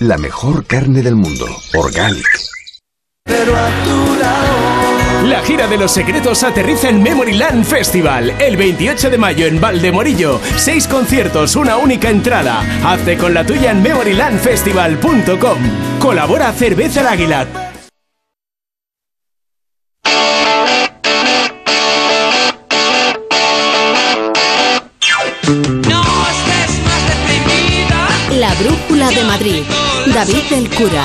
La mejor carne del mundo. Organic.
La gira de los secretos aterriza en Memoryland Festival el 28 de mayo en Valdemorillo. Seis conciertos, una única entrada. Hazte con la tuya en memorylandfestival.com. Colabora Cerveza El Águila.
La Brújula de Madrid. David del Cura.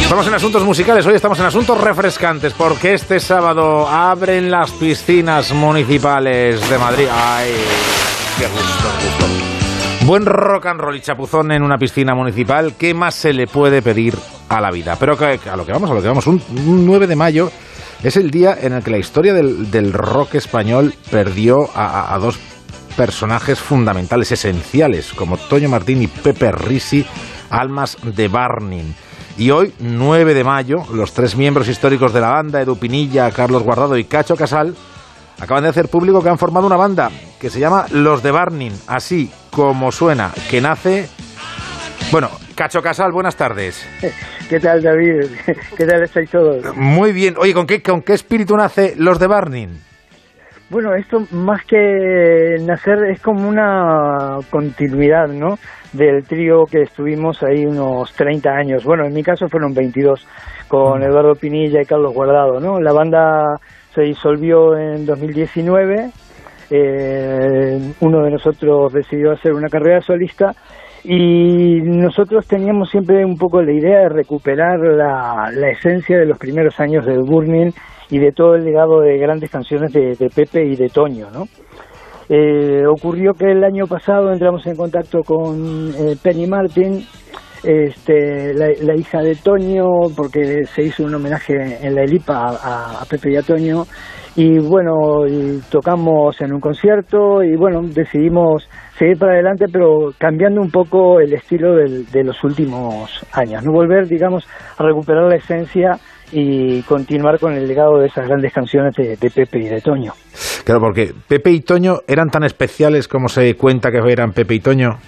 Estamos en asuntos musicales, hoy estamos en asuntos refrescantes porque este sábado abren las piscinas municipales de Madrid. ¡Ay! ¡Qué gusto, gusto! Buen rock and roll y chapuzón en una piscina municipal, ¿qué más se le puede pedir a la vida? Pero a lo que vamos, a lo que vamos, un, un 9 de mayo es el día en el que la historia del, rock español perdió a dos personajes fundamentales, esenciales, como Toño Martín y Pepe Risi, almas de Barnin. Y hoy, 9 de mayo, los tres miembros históricos de la banda, Edu Pinilla, Carlos Guardado y Cacho Casal, acaban de hacer público que han formado una banda que se llama Los de Barnin, así como suena, que nace... Bueno, Cacho Casal, buenas tardes.
¿Qué tal, David? ¿Qué tal estáis todos?
Muy bien. Oye, ¿con qué, con qué espíritu nace los de Barning?
Bueno, esto más que nacer es como una continuidad, ¿no? Del trío que estuvimos ahí unos 30 años. Bueno, en mi caso fueron 22, con Eduardo Pinilla y Carlos Guardado, ¿no? La banda se disolvió en 2019. Eh, uno de nosotros decidió hacer una carrera solista y nosotros teníamos siempre un poco la idea de recuperar la, la esencia de los primeros años del Burning y de todo el legado de grandes canciones de, Pepe y de Toño, ¿no? Eh, ocurrió que el año pasado entramos en contacto con eh, Penny Martin, este, la, hija de Toño, porque se hizo un homenaje en la Elipa a, Pepe y a Toño, y bueno, tocamos en un concierto y bueno, decidimos seguir para adelante, pero cambiando un poco el estilo del- de los últimos años, no volver, digamos, a recuperar la esencia y continuar con el legado de esas grandes canciones de, de Pepe y de Toño.
Claro, porque Pepe y Toño eran tan especiales como se cuenta que eran Pepe y Toño.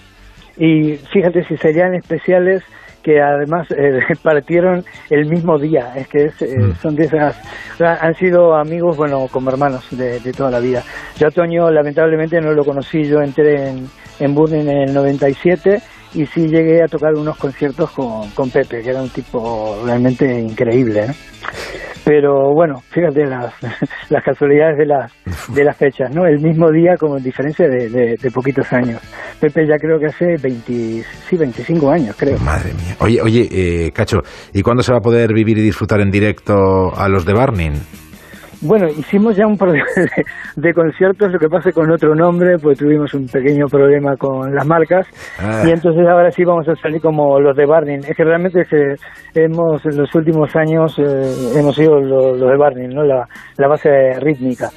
Y fíjate si serían especiales que además eh, partieron el mismo día, es que es, eh, son de esas, han sido amigos, bueno, como hermanos de, de toda la vida. Yo a Toño lamentablemente no lo conocí, yo entré en, en Burning en el 97 y sí llegué a tocar unos conciertos con, con Pepe, que era un tipo realmente increíble, ¿no? Pero bueno, fíjate las, las casualidades de las, de las fechas, ¿no? El mismo día como en diferencia de, de- poquitos años. Pepe ya creo que hace 20, sí, 25 años, creo.
Madre mía. Oye, oye, eh, Cacho, ¿y cuándo se va a poder vivir y disfrutar en directo a los de Barning?
Bueno, hicimos ya un par de, de conciertos, lo que pasa con otro nombre, pues tuvimos un pequeño problema con las marcas
Ah.
y entonces ahora sí vamos a salir como los de Barning. Es que realmente se- hemos en los últimos años eh, hemos sido lo- los de Barning, ¿no? La, la base rítmica.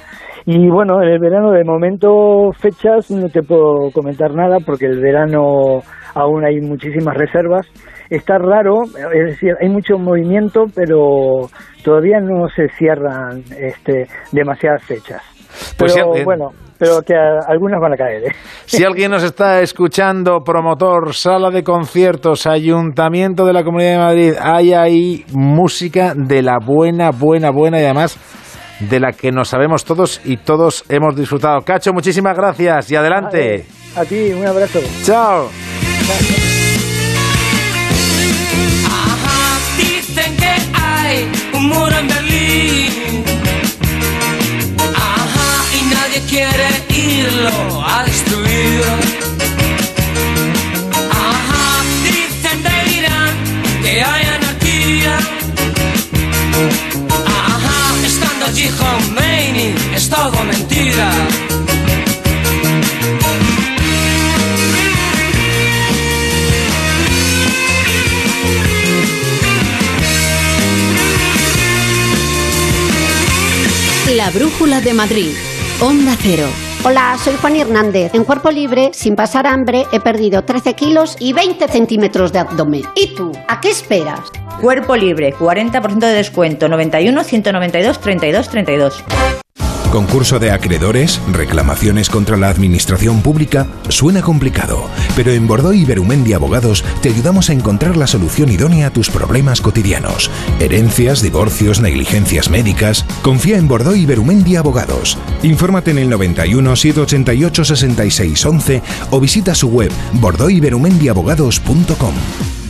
Y bueno, en el verano de momento fechas no te puedo comentar nada porque el verano aún hay muchísimas reservas. Está raro, es decir, hay mucho movimiento, pero todavía no se cierran este, demasiadas fechas.
Pues
pero
si
bueno, pero que a- algunas van a caer. ¿eh?
Si alguien nos está escuchando, promotor, sala de conciertos, ayuntamiento de la Comunidad de Madrid, hay ahí música de la buena, buena, buena y además de la que nos sabemos todos y todos hemos disfrutado. Cacho, muchísimas gracias y adelante.
A ti, un abrazo.
Chao.
Dicen que hay un muro en Berlín. Ajá, y nadie quiere irlo a destruir. Ajá, dicen de Irán que hay anarquía. Ajá, estando allí Khomeini es todo mentira.
La brújula de Madrid. Onda Cero.
Hola, soy Juan Hernández. En cuerpo libre, sin pasar hambre, he perdido 13 kilos y 20 centímetros de abdomen. ¿Y tú? ¿A qué esperas?
Cuerpo libre, 40% de descuento, 91 192 32 32.
Concurso de acreedores, reclamaciones contra la administración pública, suena complicado, pero en Bordeaux y Abogados te ayudamos a encontrar la solución idónea a tus problemas cotidianos. Herencias, divorcios, negligencias médicas. Confía en Bordeaux y Abogados. Infórmate en el 91 788 66 11 o visita su web bordeauxyberumendiabogados.com.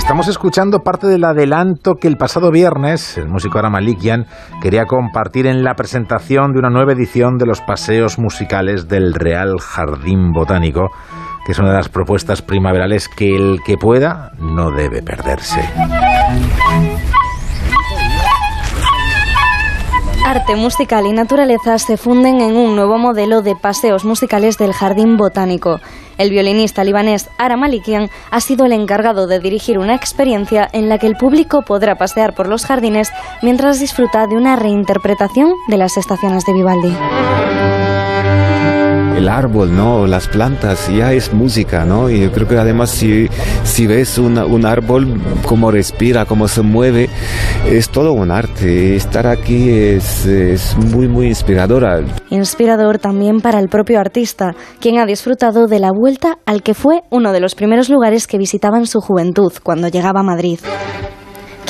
Estamos escuchando parte del adelanto que el pasado viernes el músico Ara Malikian quería compartir en la presentación de una nueva edición de los paseos musicales del Real Jardín Botánico, que es una de las propuestas primaverales que el que pueda no debe perderse.
Arte musical y naturaleza se funden en un nuevo modelo de paseos musicales del Jardín Botánico. El violinista libanés Ara Malikian ha sido el encargado de dirigir una experiencia en la que el público podrá pasear por los jardines mientras disfruta de una reinterpretación de las estaciones de Vivaldi
el árbol, ¿no? Las plantas, ya es música, ¿no? Y yo creo que además si, si ves un árbol, cómo respira, cómo se mueve, es todo un arte. Estar aquí es, es muy, muy inspiradora.
Inspirador también para el propio artista, quien ha disfrutado de la vuelta al que fue uno de los primeros lugares que visitaba en su juventud, cuando llegaba a Madrid.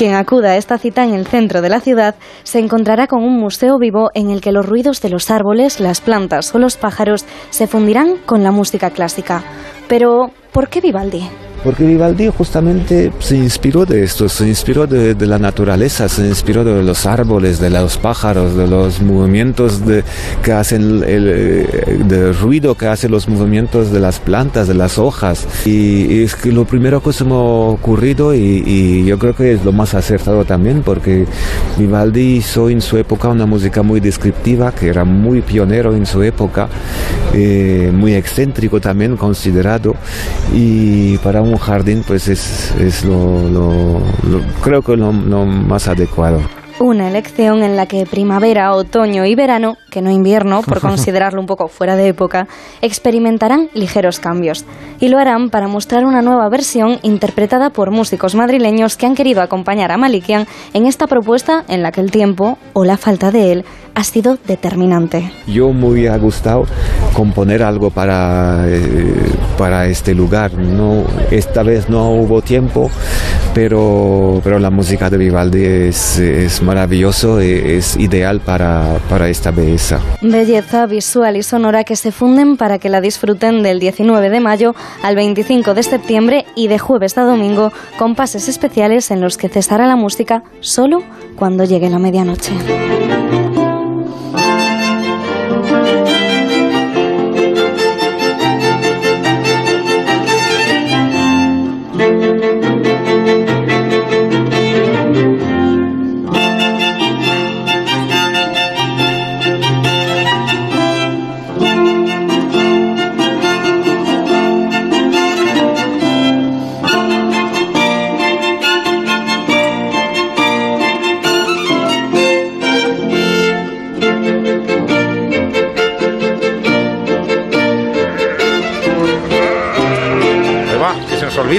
Quien acuda a esta cita en el centro de la ciudad se encontrará con un museo vivo en el que los ruidos de los árboles, las plantas o los pájaros se fundirán con la música clásica. Pero, ¿por qué Vivaldi?
Porque Vivaldi justamente se inspiró de esto, se inspiró de, la naturaleza, se inspiró de los árboles, de los pájaros, de los movimientos de, que hacen el, de ruido que hacen los movimientos de las plantas, de las hojas. Y, es que lo primero que se me ha ocurrido y, yo creo que es lo más acertado también porque Vivaldi hizo en su época una música muy descriptiva, que era muy pionero en su época, eh, muy excéntrico también considerado y para un un jardín pues es, es lo, creo que lo, lo más adecuado.
Una elección en la que primavera, otoño y verano, que no invierno, por considerarlo un poco fuera de época, experimentarán ligeros cambios. Y lo harán para mostrar una nueva versión interpretada por músicos madrileños que han querido acompañar a Malikian en esta propuesta en la que el tiempo, o la falta de él, ha sido determinante.
Yo muy ha gustado componer algo para, eh, para este lugar. No, esta vez no hubo tiempo, pero, pero la música de Vivaldi es, es maravilloso, es ideal para, para esta belleza.
Belleza visual y sonora que se funden para que la disfruten del 19 de mayo al 25 de septiembre y de jueves a domingo con pases especiales en los que cesará la música solo cuando llegue la medianoche.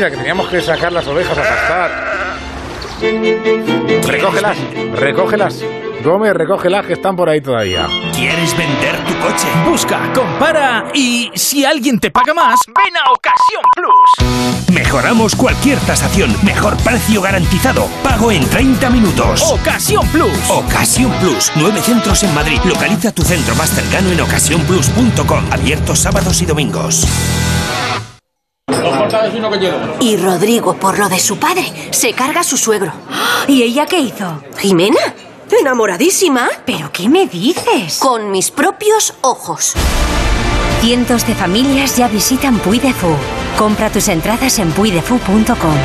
Que teníamos que sacar las ovejas a pastar. Recógelas, recógelas. Gómez, recógelas que están por ahí todavía.
¿Quieres vender tu coche? Busca, compara y si alguien te paga más, ven a Ocasión Plus. Mejoramos cualquier tasación, mejor precio garantizado, pago en 30 minutos. Ocasión Plus. Ocasión Plus, nueve centros en Madrid. Localiza tu centro más cercano en ocasiónplus.com, abiertos sábados y domingos.
Y Rodrigo, por lo de su padre, se carga a su suegro.
¿Y ella qué hizo?
¿Jimena? ¿Enamoradísima?
¿Pero qué me dices?
Con mis propios ojos.
Cientos de familias ya visitan Puy de Fou. Compra tus entradas en puidefu.com.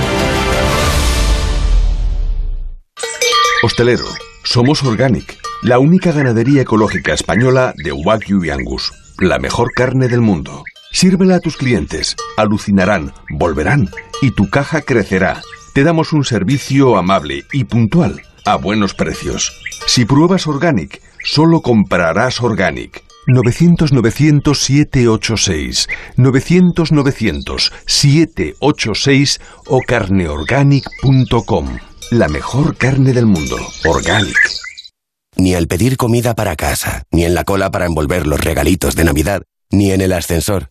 Hostelero, somos Organic, la única ganadería ecológica española de Wagyu y Angus, la mejor carne del mundo. Sírvela a tus clientes, alucinarán, volverán y tu caja crecerá. Te damos un servicio amable y puntual, a buenos precios. Si pruebas Organic, solo comprarás Organic. 900-900-786, 900-900-786 o carneorganic.com. La mejor carne del mundo, Organic.
Ni al pedir comida para casa, ni en la cola para envolver los regalitos de Navidad, ni en el ascensor.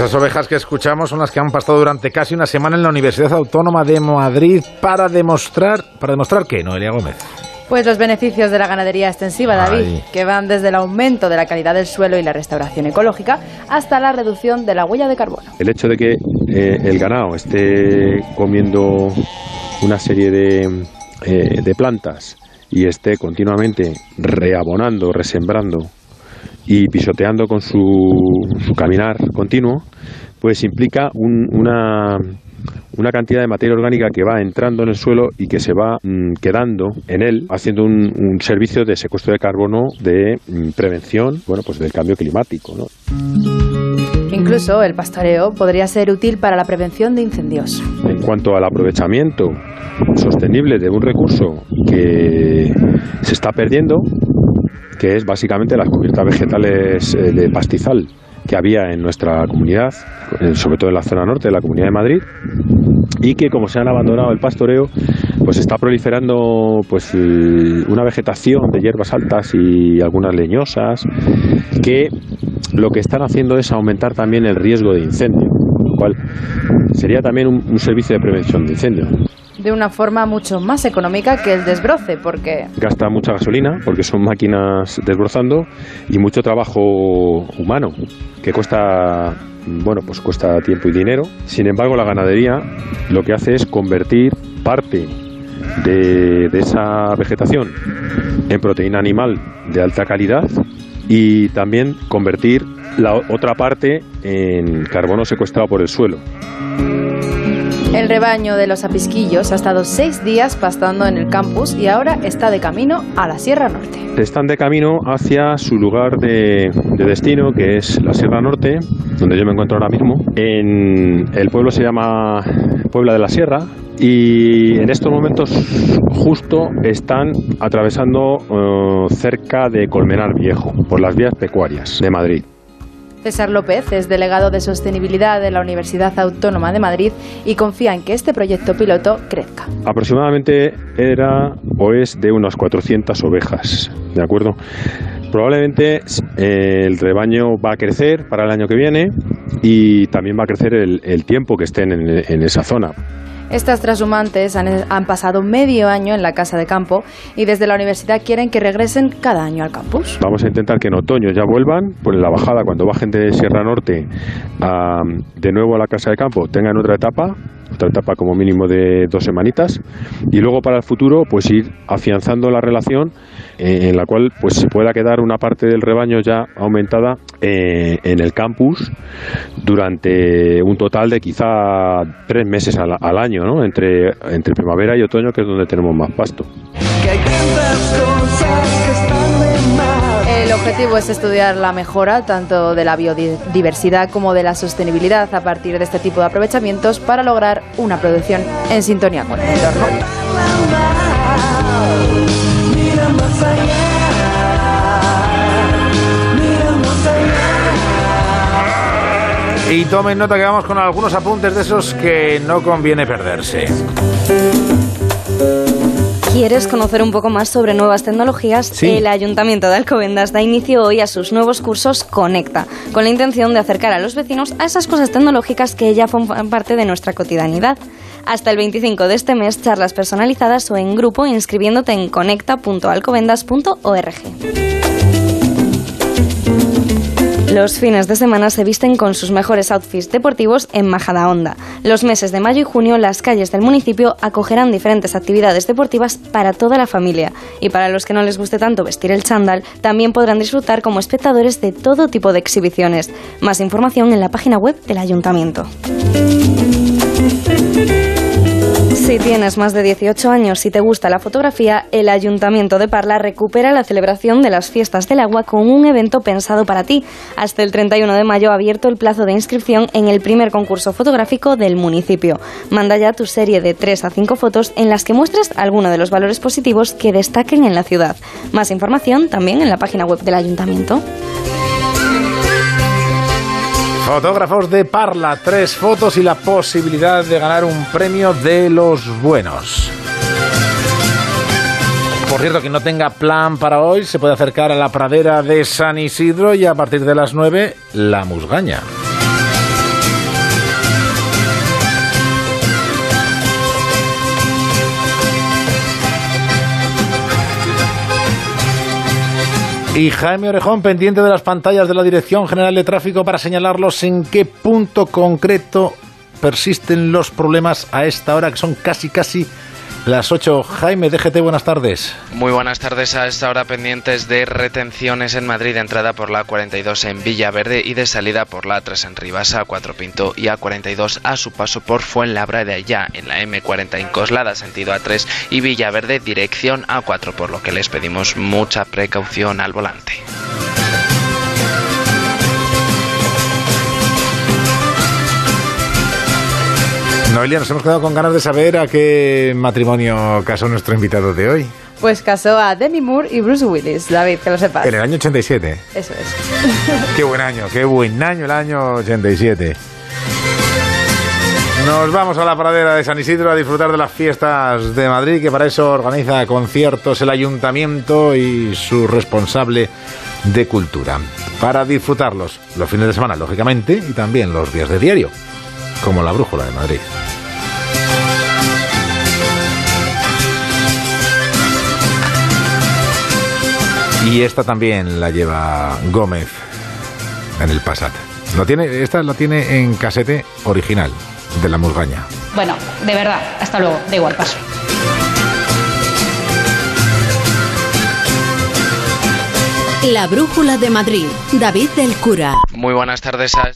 Esas ovejas que escuchamos son las que han pasado durante casi una semana en la Universidad Autónoma de Madrid para demostrar, para demostrar qué, Noelia Gómez.
Pues los beneficios de la ganadería extensiva, David,
Ay.
que van desde el aumento de la calidad del suelo y la restauración ecológica hasta la reducción de la huella de carbono.
El hecho de que eh, el ganado esté comiendo una serie de, eh, de plantas y esté continuamente reabonando, resembrando y pisoteando con su, su caminar continuo, pues implica un- una, una cantidad de materia orgánica que va entrando en el suelo y que se va mm, quedando en él, haciendo un, un servicio de secuestro de carbono de mm, prevención, bueno, pues del cambio climático, ¿no?
Incluso el pastoreo podría ser útil para la prevención de incendios.
En cuanto al aprovechamiento sostenible de un recurso que se está perdiendo, que es básicamente las cubiertas vegetales eh, de pastizal que había en nuestra comunidad, sobre todo en la zona norte de la Comunidad de Madrid, y que como se han abandonado el pastoreo, pues está proliferando pues eh, una vegetación de hierbas altas y algunas leñosas que lo que están haciendo es aumentar también el riesgo de incendio, lo cual sería también un, un servicio de prevención de incendio.
De una forma mucho más económica que el desbroce, porque
Gasta mucha gasolina porque son máquinas desbrozando y mucho trabajo humano que cuesta bueno pues cuesta tiempo y dinero. Sin embargo la ganadería lo que hace es convertir parte de, de esa vegetación en proteína animal de alta calidad y también convertir la otra parte en carbono secuestrado por el suelo.
El rebaño de los apisquillos ha estado seis días pastando en el campus y ahora está de camino a la Sierra Norte.
Están de camino hacia su lugar de, de destino, que es la Sierra Norte, donde yo me encuentro ahora mismo. El pueblo se llama Puebla de la Sierra y en estos momentos justo están atravesando eh, cerca de Colmenar Viejo, por las vías pecuarias de Madrid.
César López es delegado de sostenibilidad de la Universidad Autónoma de Madrid y confía en que este proyecto piloto crezca.
Aproximadamente era o es de unas 400 ovejas, ¿de acuerdo? Probablemente eh, el rebaño va a crecer para el año que viene y también va a crecer el, el tiempo que estén en, en esa zona.
Estas transhumantes han, han pasado medio año en la casa de campo y desde la universidad quieren que regresen cada año al campus.
Vamos a intentar que en otoño ya vuelvan, pues en la bajada, cuando bajen de Sierra Norte de nuevo a la casa de campo, tengan otra etapa, otra etapa como mínimo de dos semanitas, y luego para el futuro, pues ir afianzando la relación eh, en la cual pues se pueda quedar una parte del rebaño ya aumentada eh, en el campus durante un total de quizá tres meses al, al año, ¿no? Entre, entre primavera y otoño, que es donde tenemos más pasto.
El objetivo es estudiar la mejora tanto de la biodiversidad como de la sostenibilidad a partir de este tipo de aprovechamientos para lograr una producción en sintonía con el entorno.
Y tomen nota que vamos con algunos apuntes de esos que no conviene perderse.
¿Quieres conocer un poco más sobre nuevas tecnologías?
Sí.
El Ayuntamiento de Alcobendas da inicio hoy a sus nuevos cursos Conecta, con la intención de acercar a los vecinos a esas cosas tecnológicas que ya forman parte de nuestra cotidianidad. Hasta el 25 de este mes, charlas personalizadas o en grupo inscribiéndote en conecta.alcobendas.org. Los fines de semana se visten con sus mejores outfits deportivos en Majadahonda. Los meses de mayo y junio las calles del municipio acogerán diferentes actividades deportivas para toda la familia. Y para los que no les guste tanto vestir el chándal, también podrán disfrutar como espectadores de todo tipo de exhibiciones. Más información en la página web del ayuntamiento. Si tienes más de 18 años y te gusta la fotografía, el Ayuntamiento de Parla recupera la celebración de las fiestas del agua con un evento pensado para ti. Hasta el 31 de mayo ha abierto el plazo de inscripción en el primer concurso fotográfico del municipio. Manda ya tu serie de 3 a 5 fotos en las que muestres alguno de los valores positivos que destaquen en la ciudad. Más información también en la página web del Ayuntamiento.
Fotógrafos de Parla, tres fotos y la posibilidad de ganar un premio de los buenos. Por cierto, quien no tenga plan para hoy se puede acercar a la pradera de San Isidro y a partir de las 9 la musgaña. Y Jaime Orejón, pendiente de las pantallas de la Dirección General de Tráfico para señalarlos en qué punto concreto persisten los problemas a esta hora, que son casi, casi las 8. Jaime, DGT, buenas tardes.
Muy buenas tardes a esta hora pendientes de retenciones en Madrid, entrada por la 42 en Villaverde y de salida por la 3 en Ribasa, a 4 Pinto y a 42 a su paso por Fuenlabra de allá en la M40 en Coslada, sentido A3 y Villaverde, dirección A4, por lo que les pedimos mucha precaución al volante.
Noelia, nos hemos quedado con ganas de saber a qué matrimonio casó nuestro invitado de hoy.
Pues casó a Demi Moore y Bruce Willis, David, que lo sepas.
En el año 87.
Eso es.
Qué buen año, qué buen año el año 87. Nos vamos a la pradera de San Isidro a disfrutar de las fiestas de Madrid, que para eso organiza conciertos el ayuntamiento y su responsable de cultura. Para disfrutarlos los fines de semana, lógicamente, y también los días de diario, como la brújula de Madrid. Y esta también la lleva Gómez en el Passat. Lo tiene, esta la tiene en casete original de la Musgaña.
Bueno, de verdad, hasta luego, da igual, paso.
La Brújula de Madrid, David del Cura.
Muy buenas tardes a